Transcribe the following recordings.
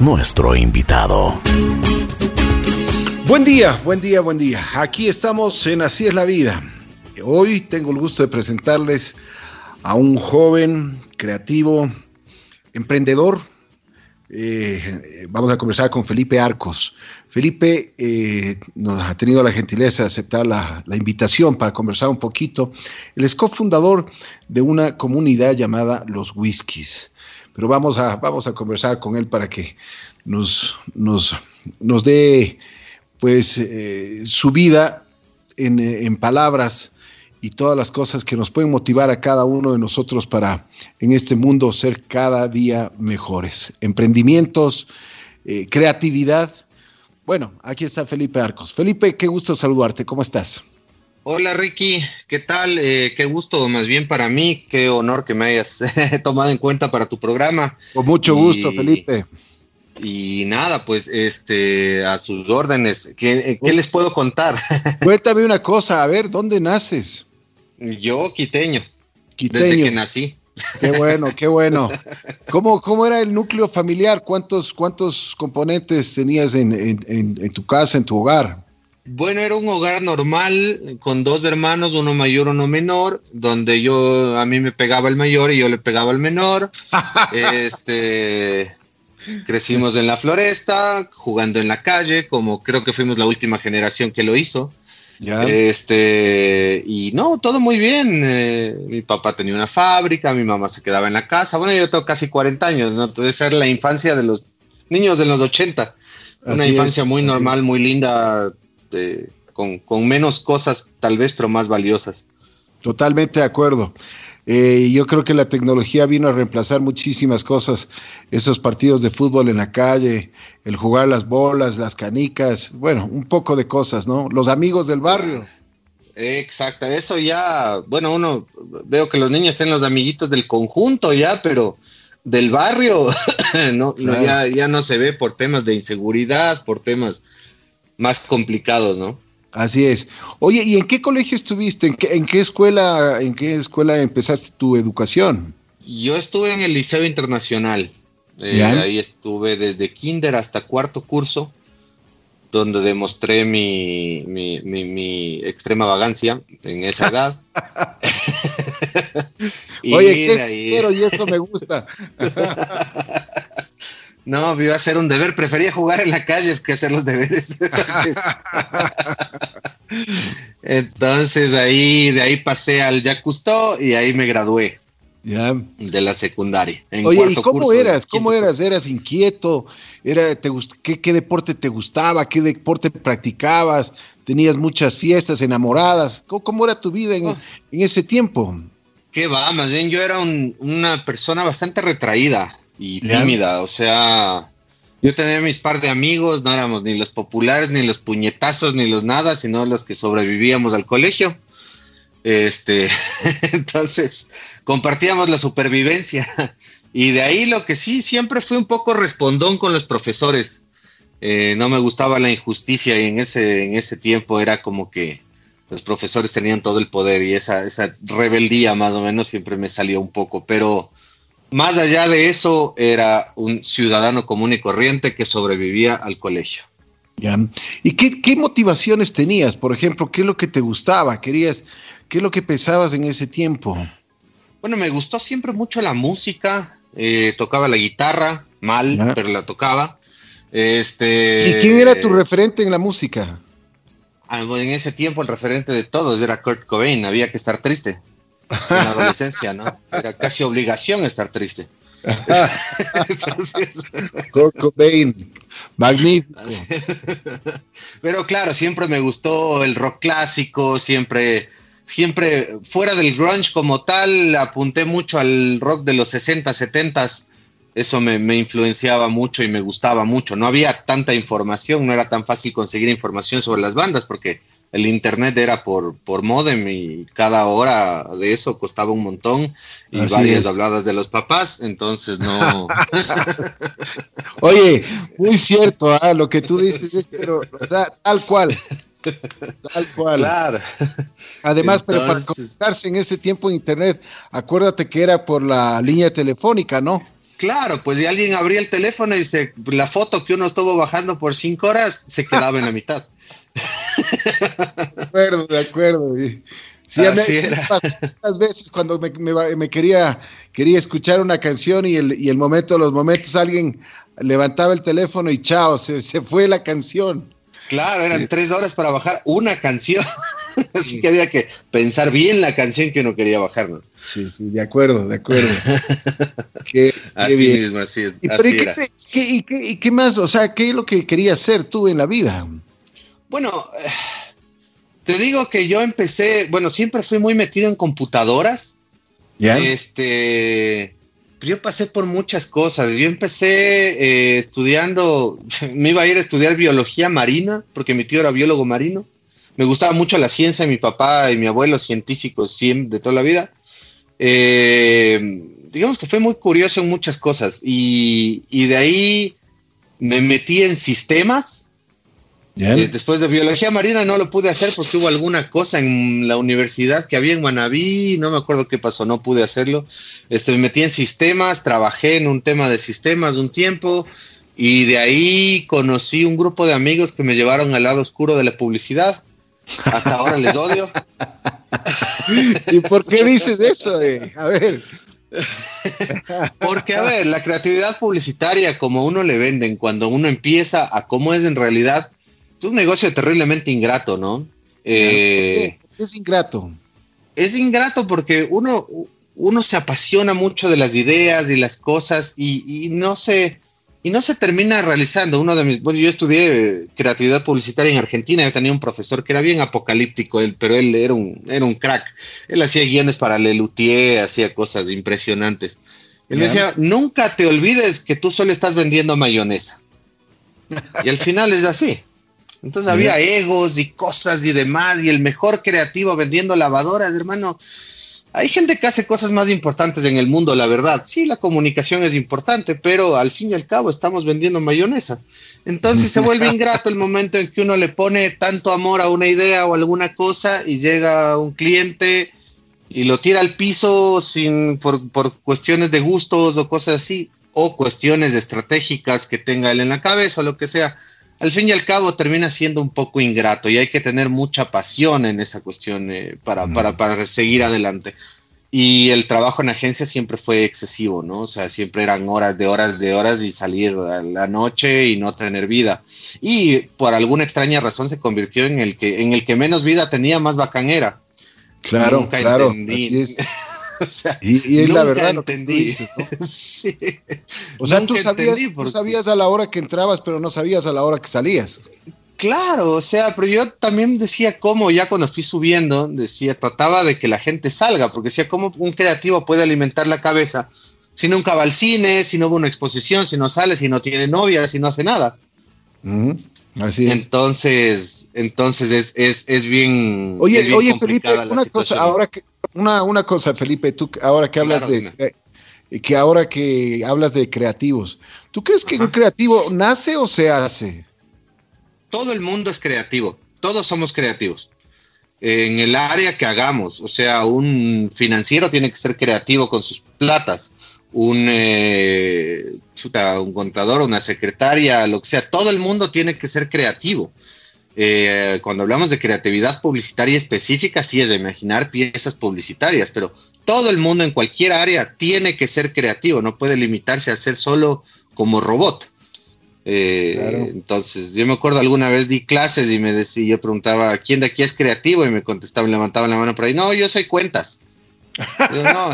nuestro invitado. Buen día, buen día, buen día. Aquí estamos en Así es la vida. Hoy tengo el gusto de presentarles a un joven creativo, emprendedor. Eh, vamos a conversar con Felipe Arcos. Felipe eh, nos ha tenido la gentileza de aceptar la, la, invitación para conversar un poquito. Él es cofundador de una comunidad llamada Los Whiskies. Pero vamos a, vamos a conversar con él para que nos, nos, nos dé pues eh, su vida en, en, palabras y todas las cosas que nos pueden motivar a cada uno de nosotros para en este mundo ser cada día mejores. Emprendimientos, eh, creatividad. Bueno, aquí está Felipe Arcos. Felipe, qué gusto saludarte. ¿Cómo estás? Hola Ricky, ¿qué tal? Eh, qué gusto, más bien para mí, qué honor que me hayas tomado en cuenta para tu programa. Con mucho gusto, y... Felipe. Y nada, pues este, a sus órdenes. ¿Qué, qué les puedo contar? Cuéntame una cosa, a ver, ¿dónde naces? Yo, quiteño. Quiteño. Desde que nací. Qué bueno, qué bueno. ¿Cómo, cómo era el núcleo familiar? ¿Cuántos, cuántos componentes tenías en, en, en, en tu casa, en tu hogar? Bueno, era un hogar normal con dos hermanos, uno mayor, uno menor, donde yo a mí me pegaba el mayor y yo le pegaba al menor. este crecimos en la floresta, jugando en la calle, como creo que fuimos la última generación que lo hizo. Ya. Este, y no, todo muy bien. Eh, mi papá tenía una fábrica, mi mamá se quedaba en la casa. Bueno, yo tengo casi 40 años, ¿no? Entonces era la infancia de los niños de los 80. Una Así infancia es, muy normal, muy linda, de- con, con menos cosas tal vez, pero más valiosas. Totalmente de acuerdo. Eh, yo creo que la tecnología vino a reemplazar muchísimas cosas. Esos partidos de fútbol en la calle, el jugar las bolas, las canicas, bueno, un poco de cosas, ¿no? Los amigos del barrio. Exacto, eso ya, bueno, uno veo que los niños tienen los amiguitos del conjunto ya, pero del barrio no, ya, ya no se ve por temas de inseguridad, por temas más complicados, ¿no? Así es. Oye, ¿y en qué colegio estuviste? ¿En qué, en qué escuela, en qué escuela empezaste tu educación? Yo estuve en el Liceo Internacional, eh, ahí estuve desde kinder hasta cuarto curso, donde demostré mi, mi, mi- mi extrema vagancia en esa edad. Y Oye, qué y eso me gusta. No, iba a hacer un deber, prefería jugar en la calle que hacer los deberes. Entonces, entonces ahí, de ahí pasé al Cousteau y ahí me gradué Ya. de la secundaria. en Oye, ¿y cómo curso, eras? ¿Cómo eras? ¿Eras inquieto? Era, te gust- qué, qué deporte te gustaba? ¿Qué deporte practicabas? ¿Tenías muchas fiestas, enamoradas? ¿Cómo, cómo era tu vida en, Oh. en ese tiempo? ¿Qué va? Más bien yo era un- una persona bastante retraída y tímida. O sea, yo tenía mis par de amigos, no éramos ni los populares, ni los puñetazos, ni los nada, sino los que sobrevivíamos al colegio. Este, entonces, compartíamos la supervivencia. Y de ahí lo que sí, siempre fui un poco respondón con los profesores. Eh, no me gustaba la injusticia y en ese, en ese tiempo era como que los profesores tenían todo el poder y esa, esa rebeldía más o menos siempre me salió un poco, pero más allá de eso era un ciudadano común y corriente que sobrevivía al colegio. Ya. ¿Y qué, qué motivaciones tenías? Por ejemplo, ¿qué es lo que te gustaba? ¿Querías, ¿Qué es lo que pensabas en ese tiempo? Bueno, me gustó siempre mucho la música, eh, tocaba la guitarra, mal, Ya. pero la tocaba. Este, ¿Y quién era tu referente en la música? Ah, En ese tiempo el referente de todos era Kurt Cobain, había que estar triste. En la adolescencia, ¿no? Era casi obligación estar triste. Entonces, Kurt Cobain. Magnífico. Pero claro, siempre me gustó el rock clásico, siempre, siempre fuera del grunge como tal, apunté mucho al rock de los 60, 70. Eso me, me influenciaba mucho y me gustaba mucho. No había tanta información, no era tan fácil conseguir información sobre las bandas porque el internet era por, por modem y cada hora de eso costaba un montón y Así varias es. habladas de los papás, entonces no. Oye, muy cierto, ah, lo que tú dices es, pero o sea, tal cual. Tal cual. claro. Además, pero para conectarse en ese tiempo en internet, acuérdate que era por la línea telefónica, ¿no? Claro, pues si alguien abría el teléfono y se, la foto que uno estuvo bajando por cinco horas se quedaba en la mitad. De acuerdo, de acuerdo. Sí, Así Muchas veces cuando me, quería, quería escuchar una canción y el, y el momento, los momentos, alguien levantaba el teléfono y chao, se, se fue la canción. Claro, eran tres horas para bajar una canción. Así que había que pensar bien la canción que uno quería bajar, ¿no? Sí, sí, de acuerdo, de acuerdo. qué, así mismo, así es. ¿Y, qué, más? O sea, ¿qué es lo que querías hacer tú en la vida? Bueno, eh, te digo que yo empecé, bueno, siempre fui muy metido en computadoras. ¿Ya? Este, yo pasé por muchas cosas. Yo empecé eh, estudiando, me iba a ir a estudiar biología marina, porque mi tío era biólogo marino me gustaba mucho la ciencia, mi papá y mi abuelo científicos de toda la vida. Eh, digamos que fue muy curioso en muchas cosas y, de ahí me metí en sistemas. Eh, después de biología marina no lo pude hacer porque hubo alguna cosa en la universidad que había en Manabí, no me acuerdo qué pasó, no pude hacerlo. Este, me metí en sistemas, trabajé en un tema de sistemas un tiempo y de ahí conocí un grupo de amigos que me llevaron al lado oscuro de la publicidad. Hasta ahora les odio. ¿Y por qué dices eso? A ver. Porque, a ver, la creatividad publicitaria, como uno le venden, cuando uno empieza a cómo es en realidad, es un negocio terriblemente ingrato, ¿no? Eh, es ingrato? Es ingrato porque uno, uno se apasiona mucho de las ideas y las cosas y, y no se y no se termina realizando. Uno de mis, bueno, yo estudié creatividad publicitaria en Argentina, yo tenía un profesor que era bien apocalíptico, él, pero él era un, era un crack. Él hacía guiones para Lelutier, hacía cosas impresionantes. Él me decía, nunca te olvides que tú solo estás vendiendo mayonesa. Y al final es así. Entonces había egos y cosas y demás, y el mejor creativo vendiendo lavadoras, hermano hay gente que hace cosas más importantes en el mundo, la verdad. Sí, la comunicación es importante, pero al fin y al cabo estamos vendiendo mayonesa. Entonces se vuelve ingrato el momento en que uno le pone tanto amor a una idea o alguna cosa y llega un cliente y lo tira al piso sin, por, por cuestiones de gustos o cosas así, o cuestiones estratégicas que tenga él en la cabeza o lo que sea al fin y al cabo termina siendo un poco ingrato y hay que tener mucha pasión en esa cuestión eh, para, para, seguir adelante. Y el trabajo en agencia siempre fue excesivo, ¿no? O sea, siempre eran horas de horas de horas y salir a la noche y no tener vida. Y por alguna extraña razón se convirtió en el que, en el que menos vida tenía, más bacanera. Claro, claro. Así es. y, es la verdad. Entendí. O sea, tú sabías, a la hora que entrabas, pero no sabías a la hora que salías. Claro, o sea, pero yo también decía cómo, ya cuando fui subiendo, decía, trataba de que la gente salga, porque decía, cómo un creativo puede alimentar la cabeza si nunca va al cine, si no va a una exposición, si no sale, si no tiene novia, si no hace nada. Así es. Entonces, entonces es, es, bien. Oye, oye, Felipe, una cosa, ahora que, una, una cosa, Felipe, tú ahora que hablas de que ahora que hablas de creativos, ¿tú crees que un creativo nace o se hace? Todo el mundo es creativo, todos somos creativos. En el área que hagamos, o sea, un financiero tiene que ser creativo con sus platas, un, eh, un contador, una secretaria, lo que sea, todo el mundo tiene que ser creativo. Eh, cuando hablamos de creatividad publicitaria específica, sí es de imaginar piezas publicitarias, pero todo el mundo en cualquier área tiene que ser creativo, no puede limitarse a ser solo como robot. Eh, entonces, yo me acuerdo alguna vez di clases y me decía, yo preguntaba, ¿quién de aquí es creativo? Y me contestaban, levantaban la mano por ahí, no, yo soy cuentas. no,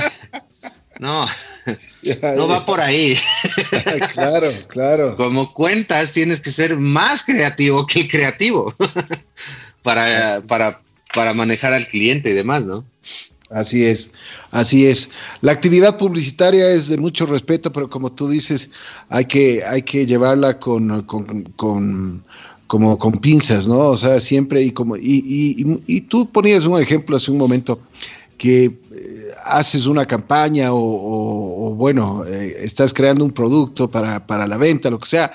no, no va por ahí. claro, claro. Como cuentas, tienes que ser más creativo que el creativo para, para, para manejar al cliente y demás, ¿no? Así es, así es. La actividad publicitaria es de mucho respeto, pero como tú dices, hay que, hay que llevarla con, con, como con pinzas, ¿no? O sea, siempre y como, y, y, y, tú ponías un ejemplo hace un momento que haces una campaña o, bueno, eh, estás creando un producto para, para, la venta, lo que sea,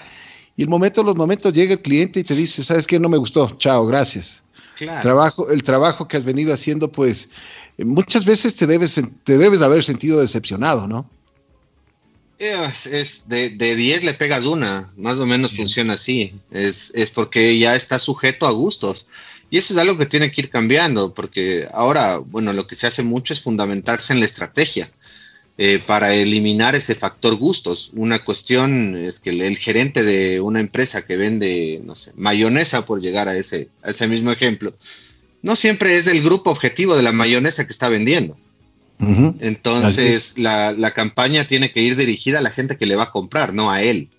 y el momento, los momentos llega el cliente y te dice, ¿sabes qué? No me gustó, chao, gracias. Claro. Trabajo, el trabajo que has venido haciendo, pues muchas veces te debes, te debes haber sentido decepcionado, ¿no? Es, de, 10 le pegas una, más o menos funciona así. Es, es porque ya está sujeto a gustos. Y eso es algo que tiene que ir cambiando, porque ahora, bueno, lo que se hace mucho es fundamentarse en la estrategia. Eh, para eliminar ese factor gustos. Una cuestión es que el, gerente de una empresa que vende, no sé, mayonesa, por llegar a ese, a ese mismo ejemplo, no siempre es el grupo objetivo de la mayonesa que está vendiendo. Entonces, la, campaña tiene que ir dirigida a la gente que le va a comprar, no a él.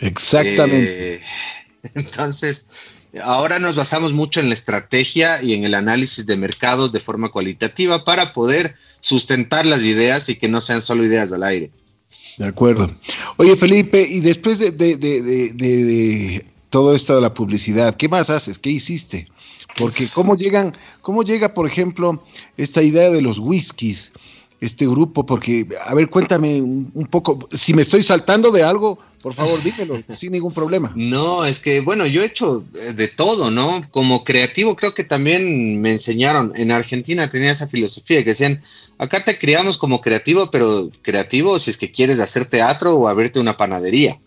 Exactamente. Eh, entonces, ahora nos basamos mucho en la estrategia y en el análisis de mercados de forma cualitativa para poder sustentar las ideas y que no sean solo ideas al aire. De acuerdo. Oye, Felipe, y después de, de todo esto de la publicidad, ¿qué más haces? ¿Qué hiciste? Porque cómo llegan, cómo llega, por ejemplo, esta idea de los whiskies, este grupo, porque, a ver, cuéntame un, poco, si me estoy saltando de algo, por favor, dímelo, sin ningún problema. No, es que, bueno, yo he hecho de todo, ¿no? Como creativo creo que también me enseñaron, en Argentina tenía esa filosofía que decían, acá te criamos como creativo, pero creativo si es que quieres hacer teatro o abrirte una panadería.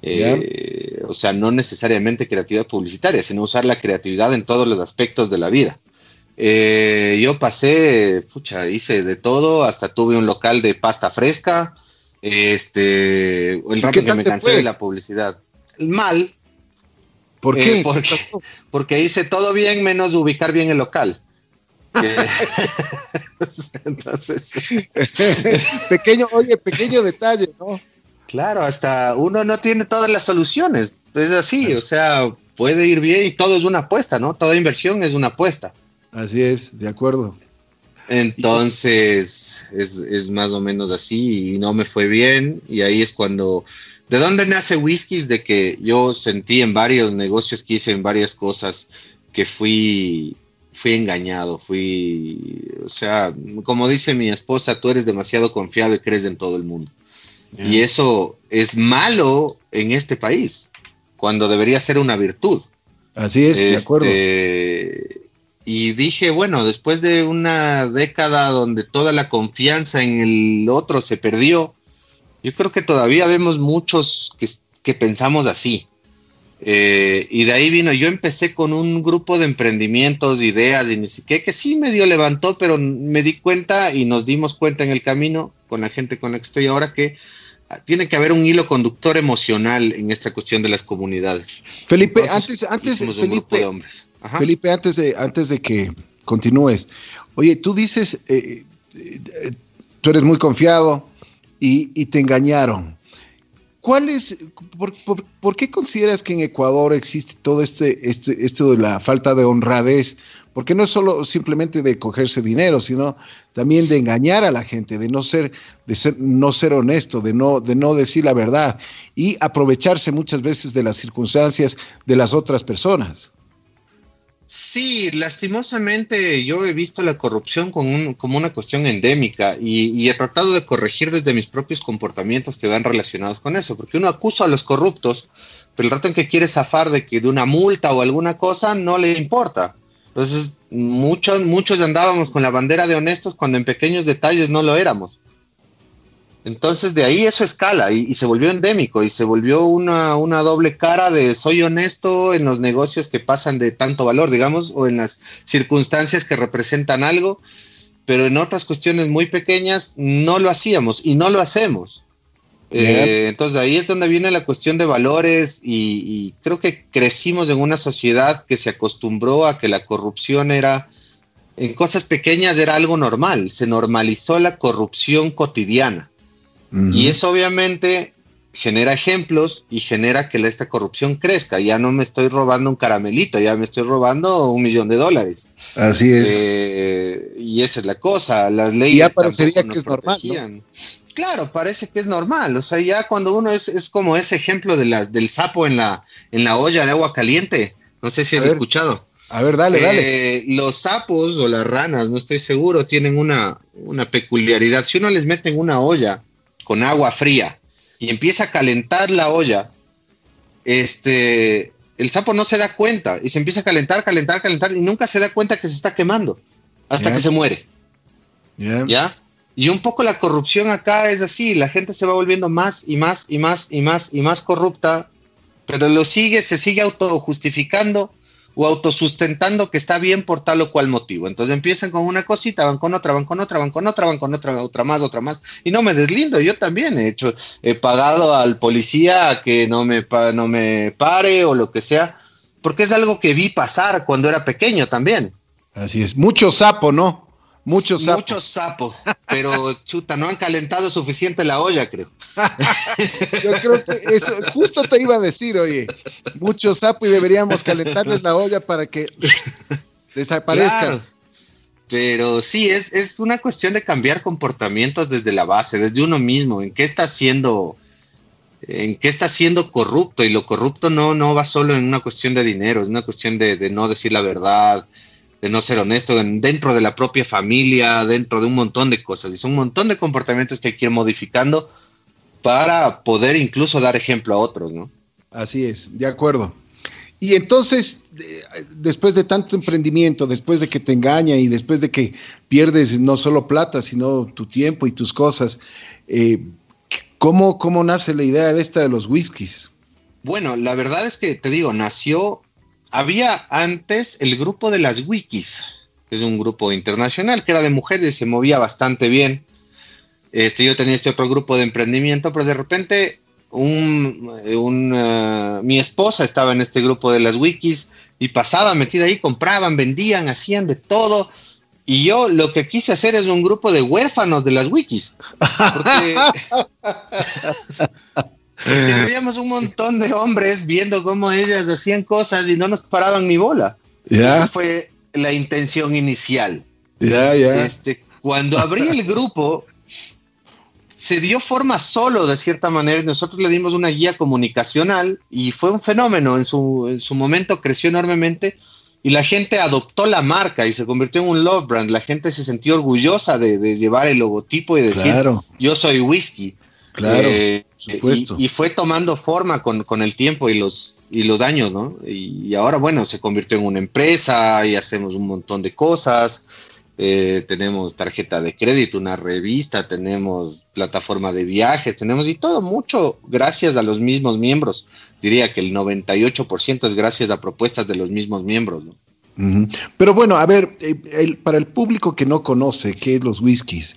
Eh, o sea, no necesariamente creatividad publicitaria, sino usar la creatividad en todos los aspectos de la vida. Eh, yo pasé, pucha, hice de todo, hasta tuve un local de pasta fresca. Este, el rato que me cansé de la publicidad. Mal. ¿Por eh, qué? porque, hice todo bien menos ubicar bien el local. Entonces. pequeño, oye, pequeño detalle, ¿no? Claro, hasta uno no tiene todas las soluciones. Es así, o sea, puede ir bien y todo es una apuesta, ¿no? Toda inversión es una apuesta. Así es, de acuerdo. Entonces, es, más o menos así y no me fue bien. Y ahí es cuando... ¿De dónde nace Whiskies? De que yo sentí en varios negocios que hice, en varias cosas, que fui, fui engañado, fui... O sea, como dice mi esposa, tú eres demasiado confiado y crees en todo el mundo. Y eso es malo en este país, cuando debería ser una virtud. Así es, de acuerdo. Y dije, bueno, después de una década donde toda la confianza en el otro se perdió, yo creo que todavía vemos muchos que, pensamos así. Eh, y de ahí vino, yo empecé con un grupo de emprendimientos, ideas y ni siquiera que sí medio levantó, pero me di cuenta y nos dimos cuenta en el camino con la gente con la que estoy ahora que tiene que haber un hilo conductor emocional en esta cuestión de las comunidades. Felipe, antes, antes, Felipe, Felipe, antes de, antes de que continúes, oye, tú dices, eh, eh, tú eres muy confiado y, y te engañaron. ¿Cuál por, qué consideras que en Ecuador existe todo este, este, esto de la falta de honradez? Porque no es solo simplemente de cogerse dinero, sino también de engañar a la gente, de no ser, de ser, no ser honesto, de no, de no decir la verdad y aprovecharse muchas veces de las circunstancias de las otras personas. Sí, lastimosamente yo he visto la corrupción como, como una cuestión endémica y, he tratado de corregir desde mis propios comportamientos que van relacionados con eso, porque uno acusa a los corruptos, pero el rato en que quiere zafar de que de una multa o alguna cosa no le importa. Entonces, muchos, muchos andábamos con la bandera de honestos cuando en pequeños detalles no lo éramos. Entonces de ahí eso escala y, se volvió endémico y se volvió una, doble cara de soy honesto en los negocios que pasan de tanto valor, digamos, o en las circunstancias que representan algo, pero en otras cuestiones muy pequeñas no lo hacíamos y no lo hacemos. Eh, entonces ahí es donde viene la cuestión de valores y, y, creo que crecimos en una sociedad que se acostumbró a que la corrupción era, en cosas pequeñas era algo normal, se normalizó la corrupción cotidiana. Y eso obviamente genera ejemplos y genera que esta corrupción crezca. Ya no me estoy robando un caramelito, ya me estoy robando un millón de dólares. Así es. Eh, y esa es la cosa. Las leyes. ya parecería que es normal. Claro, parece que es normal. O sea, ya cuando uno es, es como ese ejemplo de las, del sapo en la, en la olla de agua caliente. No sé si has escuchado. A ver, dale, dale. Eh, los sapos o las ranas, no estoy seguro, tienen una, una peculiaridad. Si uno les mete en una olla con agua fría y empieza a calentar la olla, este, el sapo no se da cuenta y se empieza a calentar, calentar, calentar y nunca se da cuenta que se está quemando hasta que se muere. ¿Ya? Y un poco la corrupción acá es así, la gente se va volviendo más y más y más y más y más corrupta, pero lo sigue, se sigue autojustificando o autosustentando que está bien por tal o cual motivo. Entonces empiezan con una cosita, van con otra, van con otra, van con otra, van con otra, otra más, otra más. Y no me deslindo, yo también he hecho, he pagado al policía a que no me, no me pare o lo que sea, porque es algo que vi pasar cuando era pequeño también. Así es, mucho sapo, ¿no? Mucho sapo. Mucho sapo, pero chuta, no han calentado suficiente la olla, creo. Yo creo que eso, justo te iba a decir, oye, mucho sapo y deberíamos calentarles la olla para que desaparezcan. Pero sí, es, es una cuestión de cambiar comportamientos desde la base, desde uno mismo, en qué está haciendo, en qué está siendo corrupto, y lo corrupto no, no va solo en una cuestión de dinero, es una cuestión de, de no decir la verdad, de no ser honesto dentro de la propia familia, dentro de un montón de cosas. Y son un montón de comportamientos que hay que ir modificando para poder incluso dar ejemplo a otros, ¿no? Así es, de acuerdo. Y entonces, después de tanto emprendimiento, después de que te engaña y después de que pierdes no solo plata, sino tu tiempo y tus cosas, eh, ¿cómo, ¿cómo nace la idea de esta de los whiskies? Bueno, la verdad es que te digo, nació había antes el grupo de las wikis, que es un grupo internacional que era de mujeres, se movía bastante bien. Este, yo tenía este otro grupo de emprendimiento, pero de repente un, uh, mi esposa estaba en este grupo de las wikis y pasaba metida ahí, compraban, vendían, hacían de todo. Y yo lo que quise hacer es un grupo de huérfanos de las wikis. Porque Teníamos un montón de hombres viendo cómo ellas hacían cosas y no nos paraban ni bola. Esa fue la intención inicial. Este, cuando abrí el grupo, se dio forma solo de cierta manera. Nosotros le dimos una guía comunicacional y fue un fenómeno. En su, en su momento creció enormemente y la gente adoptó la marca y se convirtió en un love brand. La gente se sintió orgullosa de, llevar el logotipo y decir, yo soy whisky. Claro, eh, supuesto. Y, fue tomando forma con, el tiempo y los, y los años, ¿no? Y, ahora, bueno, se convirtió en una empresa y hacemos un montón de cosas. Eh, tenemos tarjeta de crédito, una revista, tenemos plataforma de viajes, tenemos y todo mucho gracias a los mismos miembros. Diría que el 98% es gracias a propuestas de los mismos miembros, ¿no? Pero bueno, a ver, eh, para el público que no conoce qué es los whiskies,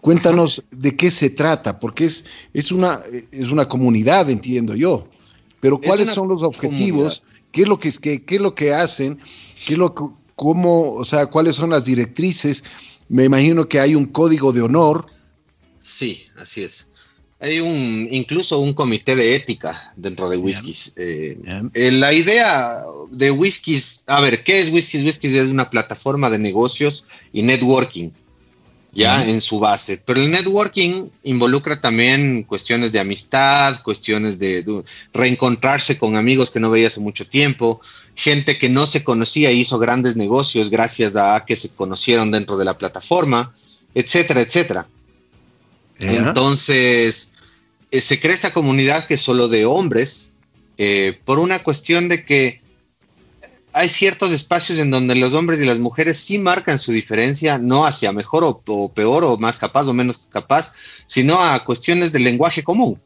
cuéntanos de qué se trata, porque es, es, una, es una comunidad, entiendo yo. Pero ¿cuáles son los objetivos? ¿Qué es lo que, qué, qué es lo que hacen? ¿Qué es lo cómo, o sea, cuáles son las directrices? Me imagino que hay un código de honor. Sí, así es. Hay un, incluso un comité de ética dentro de Whiskies. Eh, eh, la idea de Whiskies, a ver, ¿qué es Whiskies? Whiskies es una plataforma de negocios y networking, ya en su base. Pero el networking involucra también cuestiones de amistad, cuestiones de, de, reencontrarse con amigos que no veía hace mucho tiempo, gente que no se conocía y hizo grandes negocios gracias a que se conocieron dentro de la plataforma, etcétera, etcétera. Entonces, eh, se crea esta comunidad que es solo de hombres, eh, por una cuestión de que hay ciertos espacios en donde los hombres y las mujeres sí marcan su diferencia, no hacia mejor o, peor o más capaz o menos capaz, sino a cuestiones del lenguaje común.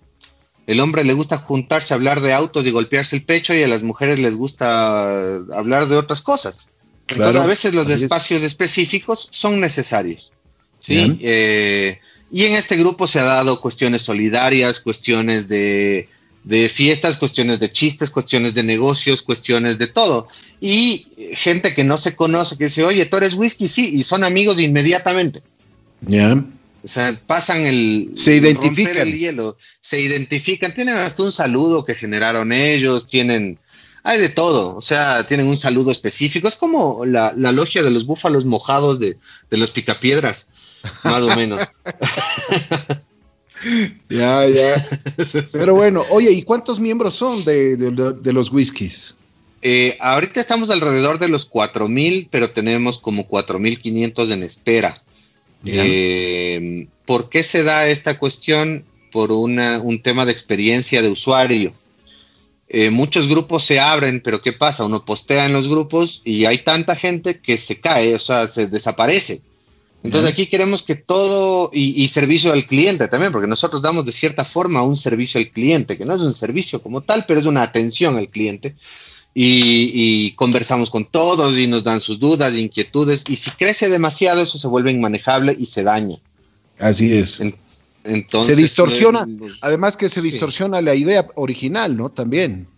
El hombre le gusta juntarse a hablar de autos y golpearse el pecho y a las mujeres les gusta hablar de otras cosas. Entonces a veces los espacios específicos son necesarios. ¿sí? Y en este grupo se ha dado cuestiones solidarias, cuestiones de, fiestas, cuestiones de chistes, cuestiones de negocios, cuestiones de todo. Y gente que no se conoce, que dice, oye, tú eres whisky, sí, y son amigos inmediatamente. Ya. O sea, pasan el. Se identifican. El hielo, se identifican, tienen hasta un saludo que generaron ellos, tienen. Hay de todo, o sea, tienen un saludo específico. Es como la, logia de los búfalos mojados de, de los picapiedras más o menos. ya, ya. Pero bueno, oye, ¿y cuántos miembros son de, los whiskies? Eh, ahorita estamos alrededor de los 4000, pero tenemos como 4500 en espera. Eh, ¿Por qué se da esta cuestión? Por una, un tema de experiencia de usuario. Eh, muchos grupos se abren, pero ¿qué pasa? Uno postea en los grupos y hay tanta gente que se cae, o sea, se desaparece. Entonces aquí queremos que todo, y, servicio al cliente también, porque nosotros damos de cierta forma un servicio al cliente, que no es un servicio como tal, pero es una atención al cliente. Y, conversamos con todos y nos dan sus dudas, inquietudes, y si crece demasiado eso se vuelve inmanejable y se daña. Así es. entonces, se distorsiona, además que se distorsiona la idea original, ¿no? También.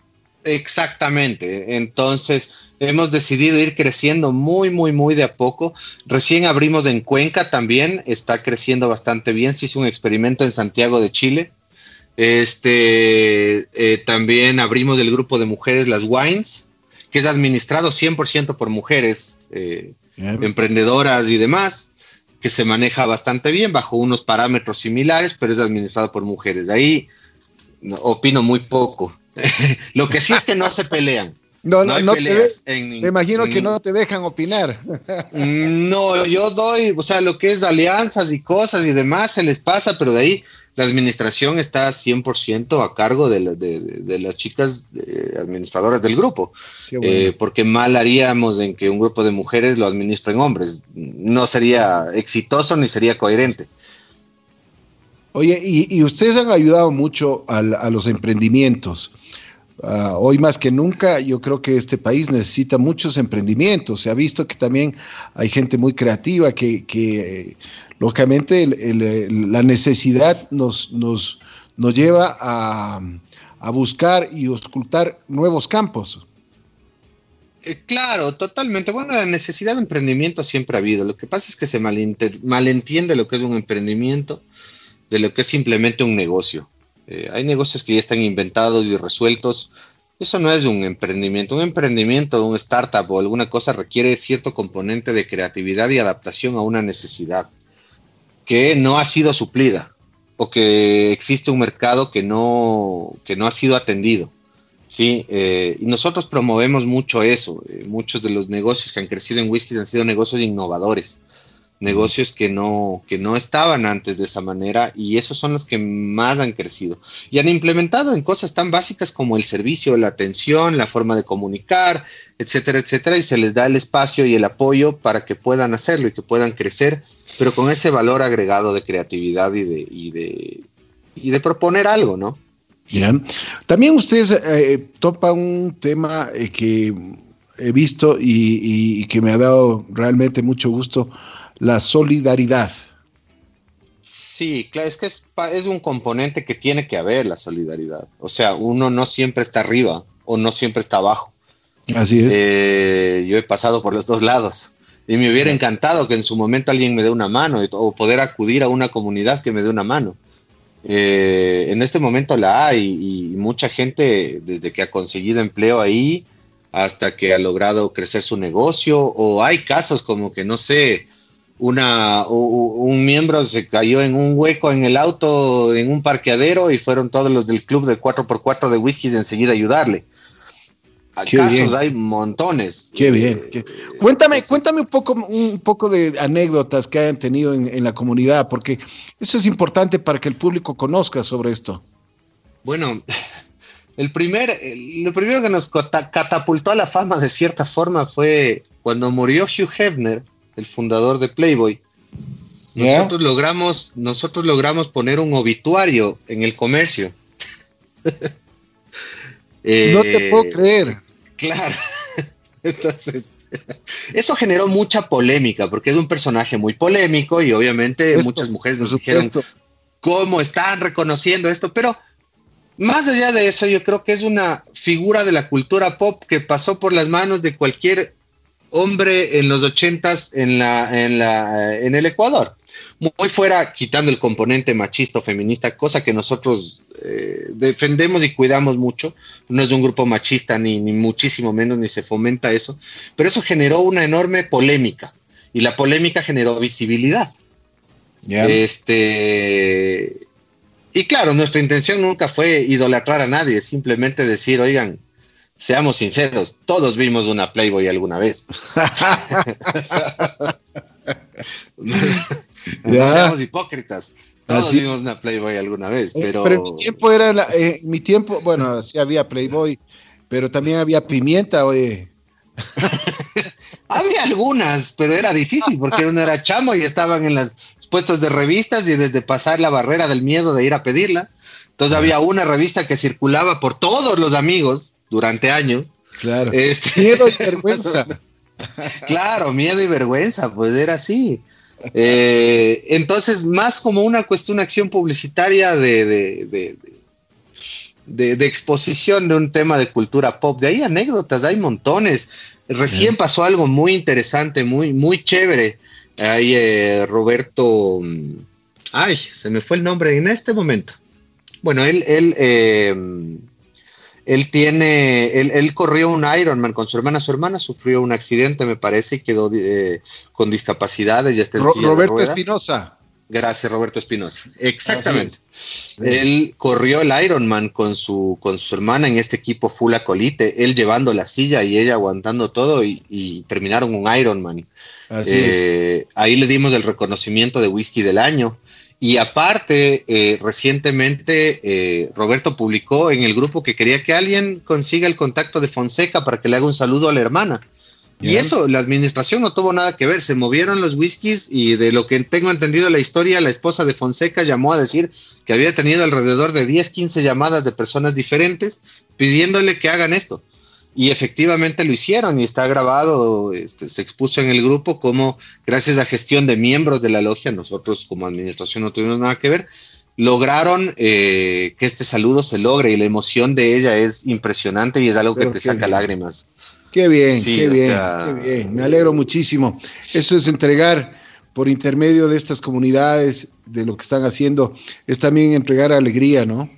Exactamente. Entonces, hemos decidido ir creciendo muy, muy, muy de a poco. Recién abrimos en Cuenca también, está creciendo bastante bien. Se hizo un experimento en Santiago de Chile. Este, eh, también abrimos el grupo de mujeres Las Wines, que es administrado 100% por mujeres eh, emprendedoras y demás, que se maneja bastante bien bajo unos parámetros similares, pero es administrado por mujeres. De ahí opino muy poco. Lo que sí es que no se pelean. No, no, no, me imagino que no te dejan opinar. No, yo doy, o sea, lo que es alianzas y cosas y demás se les pasa, pero de ahí la administración está 100% a cargo de, de, las chicas administradoras del grupo, eh, porque mal haríamos en que un grupo de mujeres lo administren hombres. No sería exitoso ni sería coherente. Oye, y, ustedes han ayudado mucho a los emprendimientos. Ah, hoy más que nunca, yo creo que este país necesita muchos emprendimientos. Se ha visto que también hay gente muy creativa que, lógicamente, la necesidad nos, nos, nos lleva a, buscar y ocultar nuevos campos. Eh, claro, totalmente. Bueno, la necesidad de emprendimiento siempre ha habido. Lo que pasa es que se malentiende lo que es un emprendimiento de lo que es simplemente un negocio. Eh, hay negocios que ya están inventados y resueltos. Eso no es un emprendimiento. Un emprendimiento, un startup o alguna cosa requiere cierto componente de creatividad y adaptación a una necesidad que no ha sido suplida o que existe un mercado que no, que no ha sido atendido. Sí, eh, y nosotros promovemos mucho eso. Eh, muchos de los negocios que han crecido en whisky han sido negocios innovadores negocios que no, que no estaban antes de esa manera y esos son los que más han crecido y han implementado en cosas tan básicas como el servicio, la atención, la forma de comunicar, etcétera, etcétera, y se les da el espacio y el apoyo para que puedan hacerlo y que puedan crecer, pero con ese valor agregado de creatividad y de, y de, y de proponer algo, ¿no? Bien. También ustedes eh, topan un tema eh, que he visto y que me ha dado realmente mucho gusto la solidaridad. Sí, claro, es que es, un componente que tiene que haber la solidaridad. O sea, uno no siempre está arriba o no siempre está abajo. Así es. Eh, yo he pasado por los dos lados y me hubiera encantado que en su momento alguien me dé una mano o poder acudir a una comunidad que me dé una mano. Eh, en este momento la hay y mucha gente desde que ha conseguido empleo ahí hasta que ha logrado crecer su negocio o hay casos como que no sé, una, un miembro se cayó en un hueco en el auto, en un parqueadero, y fueron todos los del club de 4x4 de whisky de enseguida ayudarle. Casos hay montones. Qué bien. Eh, cuéntame, cuéntame un poco, un poco de anécdotas que hayan tenido en, la comunidad, porque eso es importante para que el público conozca sobre esto. Bueno, el primer, lo primero que nos catapultó a la fama de cierta forma fue cuando murió Hugh Hefner el fundador de Playboy, nosotros logramos, nosotros logramos poner un obituario en el comercio. no te puedo eh, creer. Claro. Entonces, eso generó mucha polémica, porque es un personaje muy polémico y obviamente muchas mujeres nos dijeron cómo están reconociendo esto, pero más allá de eso, yo creo que es una figura de la cultura pop que pasó por las manos de cualquier hombre en los ochentas en, la, en, la, en el Ecuador. Muy fuera, quitando el componente machista o feminista, cosa que nosotros eh, defendemos y cuidamos mucho. No es de un grupo machista, ni, ni muchísimo menos, ni se fomenta eso. Pero eso generó una enorme polémica. Y la polémica generó visibilidad. Este. Y claro, nuestra intención nunca fue idolatrar a nadie, simplemente decir, oigan, seamos sinceros, todos vimos una Playboy alguna vez. no, seamos hipócritas. Todos vimos una Playboy alguna vez, eh, pero... Pero mi tiempo era, eh, mi tiempo, bueno, sí había Playboy, pero también había pimienta, oye. Había algunas, pero era difícil porque uno era chamo y estaban en los puestos de revistas y desde pasar la barrera del miedo de ir a pedirla. Entonces había una revista que circulaba por todos los amigos durante años. Claro. Este, miedo y vergüenza. claro, miedo y vergüenza, pues era así. Eh, entonces, más como una cuestión, una acción publicitaria de, de, exposición de un tema de cultura pop. De ahí anécdotas, hay montones. Recién pasó algo muy interesante, muy, muy chévere. Ahí eh, Roberto, mm, ay, se me fue el nombre en este momento. Bueno, él, él, eh, él tiene, él, corrió un Ironman con su hermana. Su hermana sufrió un accidente, me parece, y quedó eh, con discapacidades. Ya está Roberto Espinosa. Gracias, Roberto Espinosa. Exactamente. Él corrió el Ironman con su, con su hermana en este equipo full acolite, él llevando la silla y ella aguantando todo y, terminaron un Ironman. Eh, ahí le dimos el reconocimiento de whisky del año. Y aparte, eh, recientemente eh, Roberto publicó en el grupo que quería que alguien consiga el contacto de Fonseca para que le haga un saludo a la hermana. Y eso, la administración no tuvo nada que ver, se movieron los whiskies y de lo que tengo entendido la historia, la esposa de Fonseca llamó a decir que había tenido alrededor de 10, 15 llamadas de personas diferentes pidiéndole que hagan esto. Y efectivamente lo hicieron y está grabado, este, se expuso en el grupo como gracias a gestión de miembros de la logia, nosotros como administración no tuvimos nada que ver, lograron eh, que este saludo se logre y la emoción de ella es impresionante y es algo que te saca lágrimas. Qué bien, qué bien, qué bien. Me alegro muchísimo. Eso es entregar por intermedio de estas comunidades, de lo que están haciendo, es también entregar alegría, ¿no?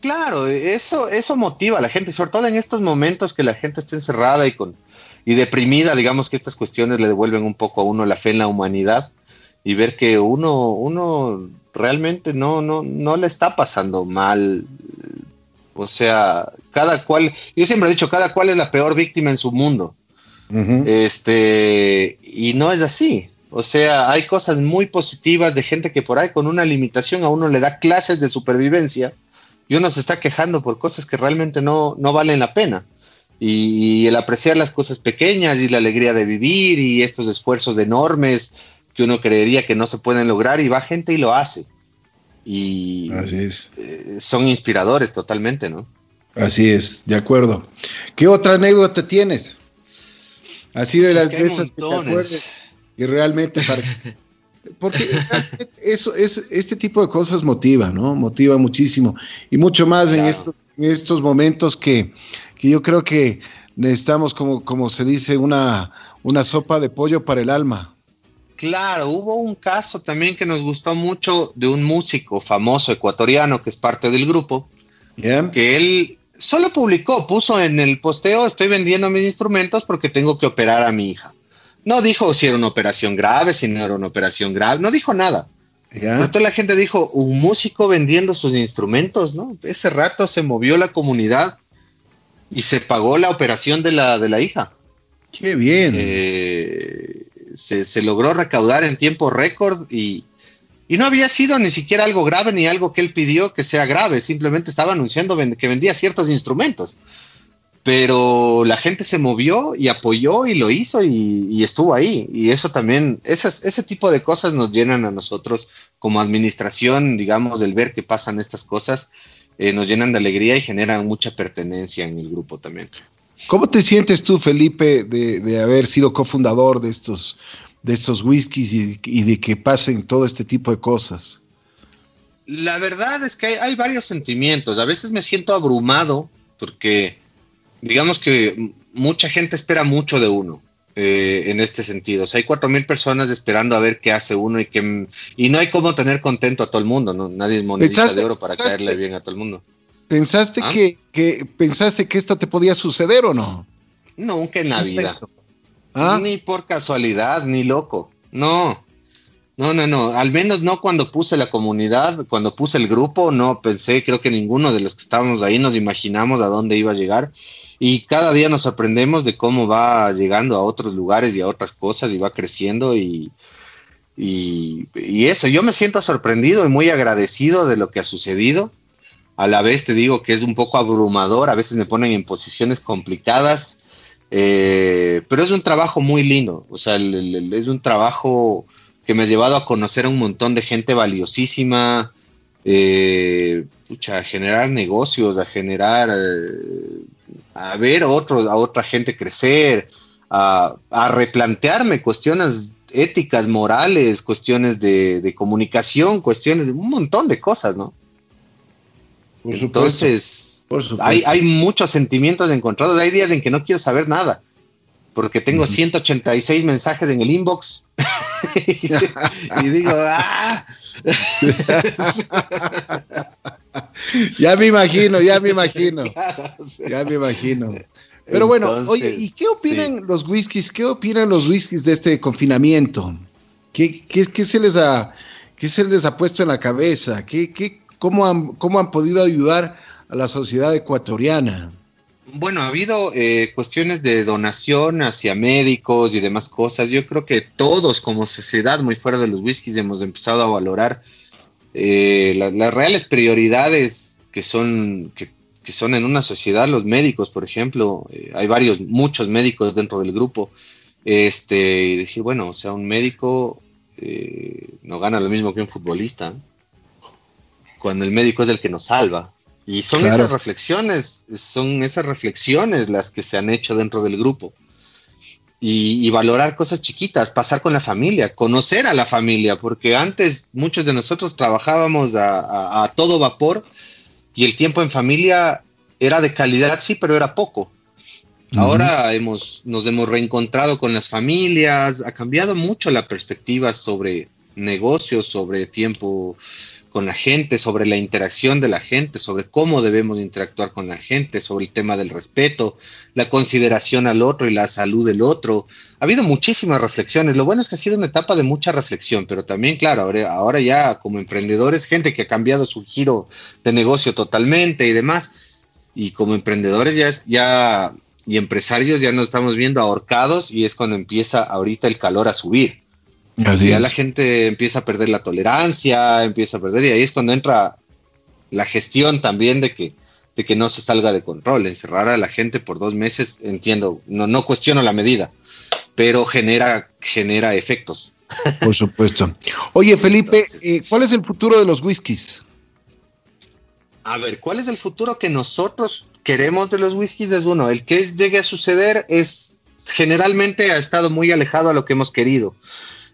Claro, eso, eso motiva a la gente, sobre todo en estos momentos que la gente está encerrada y con y deprimida, digamos que estas cuestiones le devuelven un poco a uno la fe en la humanidad y ver que uno, uno realmente no, no, no le está pasando mal o sea, cada cual, yo siempre he dicho, cada cual es la peor víctima en su mundo. Este, y no es así. O sea, hay cosas muy positivas de gente que por ahí con una limitación a uno le da clases de supervivencia y uno se está quejando por cosas que realmente no, no valen la pena. Y, el apreciar las cosas pequeñas y la alegría de vivir y estos esfuerzos enormes que uno creería que no se pueden lograr y va gente y lo hace y eh, son inspiradores totalmente, ¿no? Así es, de acuerdo. ¿Qué otra anécdota tienes? Así de las de esas que te acuerdes y realmente porque eso es este tipo de cosas motiva, ¿no? Motiva muchísimo y mucho más en, estos, en estos momentos que, que, yo creo que necesitamos como como se dice una una sopa de pollo para el alma. Claro, hubo un caso también que nos gustó mucho de un músico famoso ecuatoriano que es parte del grupo, que él solo publicó, puso en el posteo, estoy vendiendo mis instrumentos porque tengo que operar a mi hija. No dijo si era una operación grave, si no era una operación grave, no dijo nada. Entonces la gente dijo, un músico vendiendo sus instrumentos, ¿no? Ese rato se movió la comunidad y se pagó la operación de la, de la hija. Qué bien. Eh, se, logró recaudar en tiempo récord y, no había sido ni siquiera algo grave ni algo que él pidió que sea grave, simplemente estaba anunciando que vendía ciertos instrumentos. Pero la gente se movió y apoyó y lo hizo y, estuvo ahí. Y eso también, ese tipo de cosas nos llenan a nosotros como administración, digamos, el ver que pasan estas cosas, eh, nos llenan de alegría y generan mucha pertenencia en el grupo también. ¿Cómo te sientes tú, Felipe, de, haber sido cofundador de estos, de estos whiskies y, de que pasen todo este tipo de cosas? La verdad es que hay, varios sentimientos. A veces me siento abrumado porque, digamos que mucha gente espera mucho de uno. Eh, en este sentido. O sea, hay cuatro mil personas esperando a ver qué hace uno y que y no hay cómo tener contento a todo el mundo, ¿no? Nadie es monedita de oro para caerle bien a todo el mundo. ¿Pensaste ¿Ah? que, pensaste que esto te podía suceder o no? Nunca en la vida. ¿Ah? Ni por casualidad, ni loco. No. No, no, no. Al menos no cuando puse la comunidad, cuando puse el grupo, no pensé, creo que ninguno de los que estábamos ahí nos imaginamos a dónde iba a llegar. Y cada día nos sorprendemos de cómo va llegando a otros lugares y a otras cosas y va creciendo y, y, eso, yo me siento sorprendido y muy agradecido de lo que ha sucedido a la vez te digo que es un poco abrumador, a veces me ponen en posiciones complicadas Eh, pero es un trabajo muy lindo, o sea, es un trabajo que me ha llevado a conocer a un montón de gente valiosísima, eh, a generar negocios, a generar, eh, a ver a, a otra gente crecer, a, replantearme cuestiones éticas, morales, cuestiones de, comunicación, cuestiones de un montón de cosas, ¿no? Entonces, Hay, hay muchos sentimientos encontrados. Hay días en que no quiero saber nada porque tengo 186 mensajes en el inbox y, digo, ¡ah! ya me imagino, ya me imagino, ya me imagino. Pero bueno, oye, ¿y qué opinan los whiskies? ¿Qué opinan los whiskies de este confinamiento? ¿Qué, qué, se, les ha, qué se les ha puesto en la cabeza? ¿Qué, qué, cómo, han, ¿Cómo han podido ayudar a la sociedad ecuatoriana? Bueno, ha habido eh, cuestiones de donación hacia médicos y demás cosas. Yo creo que todos como sociedad, muy fuera de los whiskies, hemos empezado a valorar eh, las reales prioridades que son, que, son en una sociedad. Los médicos, por ejemplo, eh, hay varios, muchos médicos dentro del grupo. Este, y decir, bueno, o sea, un médico no gana lo mismo que un futbolista, cuando el médico es el que nos salva. Y son esas reflexiones, son esas reflexiones las que se han hecho dentro del grupo. Y, valorar cosas chiquitas, pasar con la familia, conocer a la familia, porque antes muchos de nosotros trabajábamos a, todo vapor y el tiempo en familia era de calidad, sí, pero era poco. Ahora hemos, nos hemos reencontrado con las familias, ha cambiado mucho la perspectiva sobre negocios, sobre tiempo con la gente, sobre la interacción de la gente, sobre cómo debemos interactuar con la gente, sobre el tema del respeto, la consideración al otro y la salud del otro. Ha habido muchísimas reflexiones. Lo bueno es que ha sido una etapa de mucha reflexión, pero también, claro, ahora, ya como emprendedores, gente que ha cambiado su giro de negocio totalmente y demás. Y como emprendedores ya, ya y empresarios ya nos estamos viendo ahorcados y es cuando empieza ahorita el calor a subir ya la gente empieza a perder la tolerancia, empieza a perder, y ahí es cuando entra la gestión también de que, de que no se salga de control. Encerrar a la gente por dos meses, entiendo, no, no cuestiono la medida, pero genera, genera efectos. Por supuesto. Oye, Felipe, eh, ¿cuál es el futuro de los whiskies? A ver, ¿cuál es el futuro que nosotros queremos de los whiskies? Es uno, el que llegue a suceder es generalmente ha estado muy alejado a lo que hemos querido.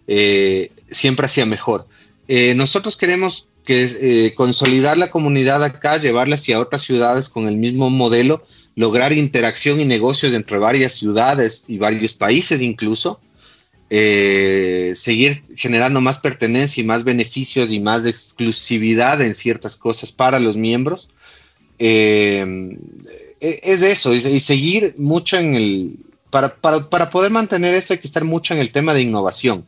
Eh, siempre hacía mejor. Eh, nosotros queremos que eh, consolidar la comunidad acá, llevarla hacia otras ciudades con el mismo modelo, lograr interacción y negocios entre varias ciudades y varios países incluso, seguir generando más pertenencia y más beneficios y más exclusividad en ciertas cosas para los miembros. E-, es eso, y, seguir mucho en el... Para, para poder mantener esto hay que estar mucho en el tema de innovación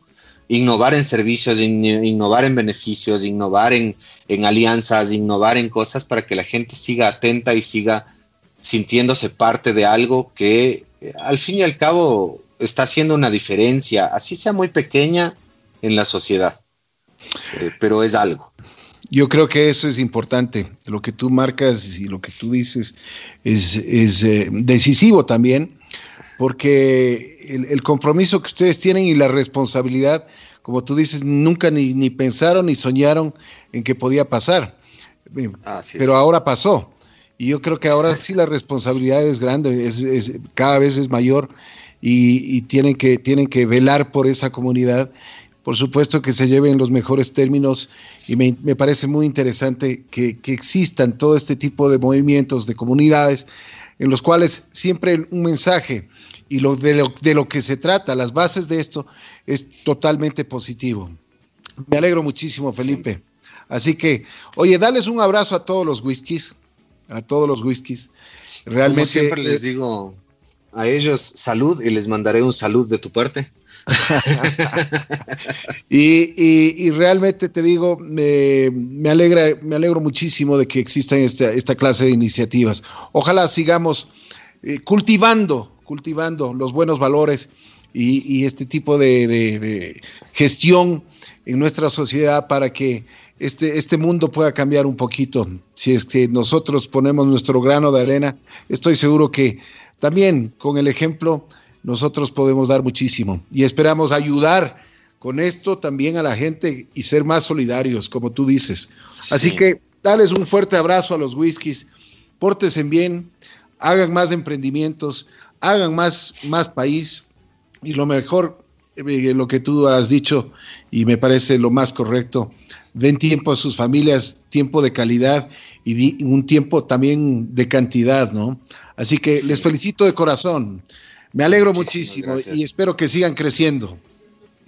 innovar en servicios, innovar en beneficios, innovar en, alianzas, innovar en cosas para que la gente siga atenta y siga sintiéndose parte de algo que eh, al fin y al cabo está haciendo una diferencia, así sea muy pequeña en la sociedad, eh, pero es algo. Yo creo que eso es importante. Lo que tú marcas y lo que tú dices es, eh, decisivo también, porque el, compromiso que ustedes tienen y la responsabilidad, como tú dices, nunca ni, ni pensaron ni soñaron en que podía pasar. Eh, pero ahora pasó. Y yo creo que ahora sí la responsabilidad es grande, es, cada vez es mayor y, tienen, que, tienen que velar por esa comunidad. Por supuesto que se lleven los mejores términos y me, me parece muy interesante que, que, existan todo este tipo de movimientos, de comunidades, en los cuales siempre un mensaje y lo de, lo de lo que se trata, las bases de esto, es totalmente positivo. Me alegro muchísimo, Felipe. Así que, oye, dales un abrazo a todos los whiskies, a todos los whiskies. Realmente. siempre les digo a ellos salud y les mandaré un salud de tu parte. y, realmente te digo, me, alegra, me alegro muchísimo de que existan esta, esta clase de iniciativas. Ojalá sigamos eh, cultivando cultivando los buenos valores y, este tipo de, gestión en nuestra sociedad para que este, este mundo pueda cambiar un poquito. Si es que nosotros ponemos nuestro grano de arena, estoy seguro que también con el ejemplo nosotros podemos dar muchísimo y esperamos ayudar con esto también a la gente y ser más solidarios, como tú dices. Así que dales un fuerte abrazo a los whiskies, pórtense bien, hagan más emprendimientos, hagan más, más país y lo mejor, eh, lo que tú has dicho y me parece lo más correcto, den tiempo a sus familias, tiempo de calidad y un tiempo también de cantidad, ¿no? Así que les felicito de corazón. Me alegro muchísimo y espero que sigan creciendo.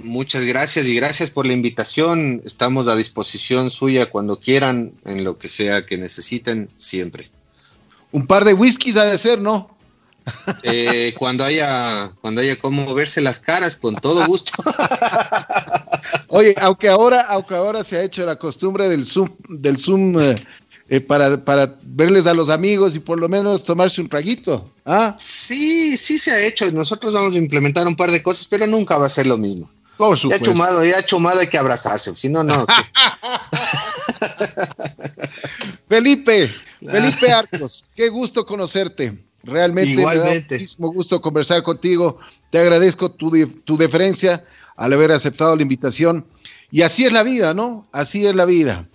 Muchas gracias y gracias por la invitación. Estamos a disposición suya cuando quieran, en lo que sea que necesiten, siempre. Un par de whiskies ha de ser, ¿no? Eh, cuando haya cuando haya como verse las caras, con todo gusto. Oye, aunque ahora, aunque ahora se ha hecho la costumbre del Zoom, del Zoom eh, eh, para, para, verles a los amigos y por lo menos tomarse un traguito. ¿ah? Sí, sí se ha hecho. Nosotros vamos a implementar un par de cosas, pero nunca va a ser lo mismo. Por supuesto. Ya chumado, ya chumado hay que abrazarse, si no, no. Felipe, Felipe Arcos, qué gusto conocerte. Realmente Igualmente. me da muchísimo gusto conversar contigo. Te agradezco tu, tu deferencia al haber aceptado la invitación. Y así es la vida, ¿no? Así es la vida.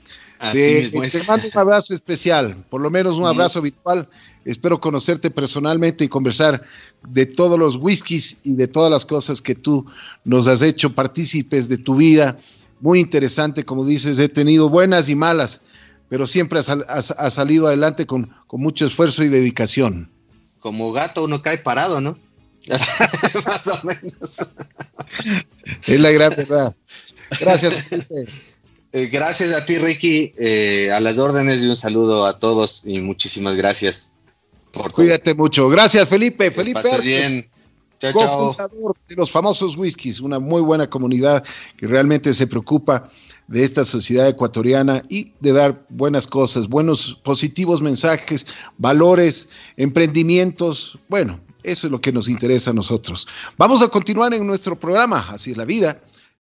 Te mando un abrazo especial, por lo menos un abrazo virtual. Espero conocerte personalmente y conversar de todos los whiskies y de todas las cosas que tú nos has hecho partícipes de tu vida. Muy interesante, como dices, he tenido buenas y malas, pero siempre has, salido adelante con, con, mucho esfuerzo y dedicación. Como gato uno cae parado, ¿no? Más o menos. Es la gran verdad. Gracias. Eh, gracias a ti, Ricky, eh, a las órdenes y un saludo a todos y muchísimas gracias. Por Cuídate mucho. Gracias, Felipe. Felipe bien. Chao, cofundador de los famosos whiskies, una muy buena comunidad que realmente se preocupa de esta sociedad ecuatoriana y de dar buenas cosas, buenos, positivos mensajes, valores, emprendimientos. Bueno, eso es lo que nos interesa a nosotros. Vamos a continuar en nuestro programa, así es la vida.